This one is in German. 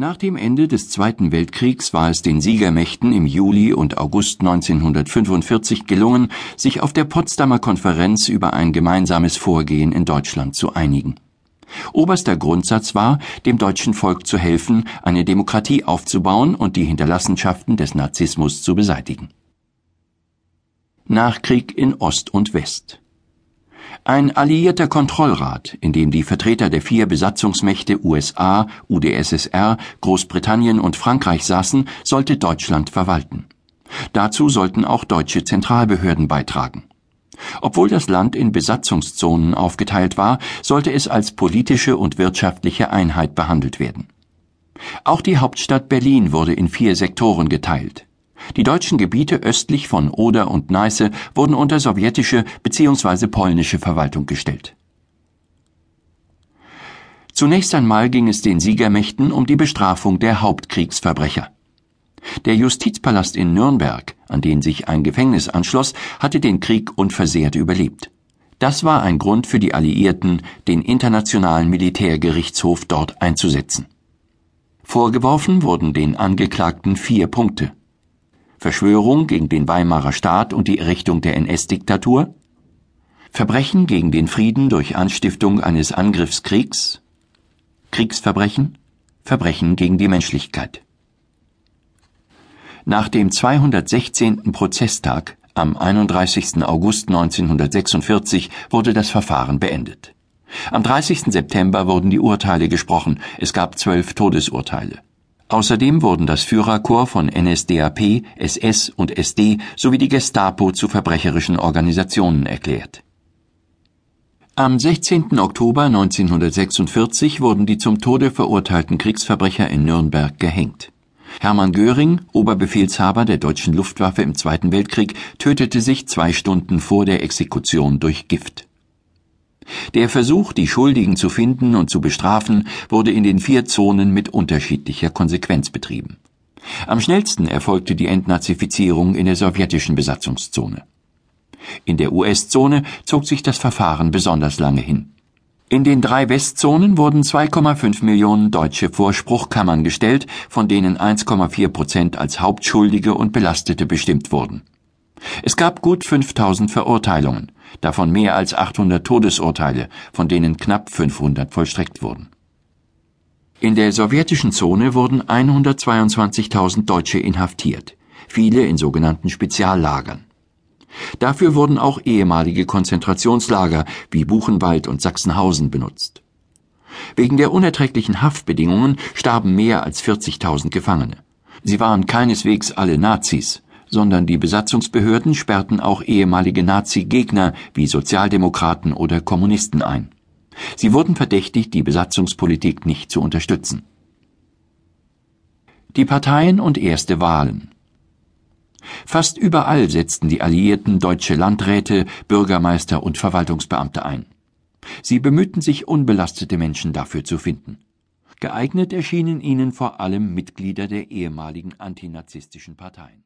Nach dem Ende des Zweiten Weltkriegs war es den Siegermächten im Juli und August 1945 gelungen, sich auf der Potsdamer Konferenz über ein gemeinsames Vorgehen in Deutschland zu einigen. Oberster Grundsatz war, dem deutschen Volk zu helfen, eine Demokratie aufzubauen und die Hinterlassenschaften des Nazismus zu beseitigen. Nachkrieg in Ost und West ein alliierter Kontrollrat, in dem die Vertreter der vier Besatzungsmächte USA, UdSSR, Großbritannien und Frankreich saßen, sollte Deutschland verwalten. Dazu sollten auch deutsche Zentralbehörden beitragen. Obwohl das Land in Besatzungszonen aufgeteilt war, sollte es als politische und wirtschaftliche Einheit behandelt werden. Auch die Hauptstadt Berlin wurde in vier Sektoren geteilt. Die deutschen Gebiete östlich von Oder und Neiße wurden unter sowjetische bzw. polnische Verwaltung gestellt. Zunächst einmal ging es den Siegermächten um die Bestrafung der Hauptkriegsverbrecher. Der Justizpalast in Nürnberg, an den sich ein Gefängnis anschloss, hatte den Krieg unversehrt überlebt. Das war ein Grund für die Alliierten, den Internationalen Militärgerichtshof dort einzusetzen. Vorgeworfen wurden den Angeklagten vier Punkte. Verschwörung gegen den Weimarer Staat und die Errichtung der NS-Diktatur, Verbrechen gegen den Frieden durch Anstiftung eines Angriffskriegs, Kriegsverbrechen, Verbrechen gegen die Menschlichkeit. Nach dem 216. Prozesstag am 31. August 1946 wurde das Verfahren beendet. Am 30. September wurden die Urteile gesprochen. Es gab zwölf Todesurteile. Außerdem wurden das Führerkorps von NSDAP, SS und SD sowie die Gestapo zu verbrecherischen Organisationen erklärt. Am 16. Oktober 1946 wurden die zum Tode verurteilten Kriegsverbrecher in Nürnberg gehängt. Hermann Göring, Oberbefehlshaber der deutschen Luftwaffe im Zweiten Weltkrieg, tötete sich zwei Stunden vor der Exekution durch Gift. Der Versuch, die Schuldigen zu finden und zu bestrafen, wurde in den vier Zonen mit unterschiedlicher Konsequenz betrieben. Am schnellsten erfolgte die Entnazifizierung in der sowjetischen Besatzungszone. In der US-Zone zog sich das Verfahren besonders lange hin. In den drei Westzonen wurden 2,5 Millionen Deutsche vor Spruchkammern gestellt, von denen 1,4 Prozent als Hauptschuldige und Belastete bestimmt wurden. Es gab gut 5000 Verurteilungen, davon mehr als 800 Todesurteile, von denen knapp 500 vollstreckt wurden. In der sowjetischen Zone wurden 122.000 Deutsche inhaftiert, viele in sogenannten Speziallagern. Dafür wurden auch ehemalige Konzentrationslager wie Buchenwald und Sachsenhausen benutzt. Wegen der unerträglichen Haftbedingungen starben mehr als 40.000 Gefangene. Sie waren keineswegs alle Nazis, sondern die Besatzungsbehörden sperrten auch ehemalige Nazi-Gegner wie Sozialdemokraten oder Kommunisten ein. Sie wurden verdächtigt, die Besatzungspolitik nicht zu unterstützen. Die Parteien und erste Wahlen. Fast überall setzten die Alliierten deutsche Landräte, Bürgermeister und Verwaltungsbeamte ein. Sie bemühten sich, unbelastete Menschen dafür zu finden. Geeignet erschienen ihnen vor allem Mitglieder der ehemaligen antinazistischen Parteien.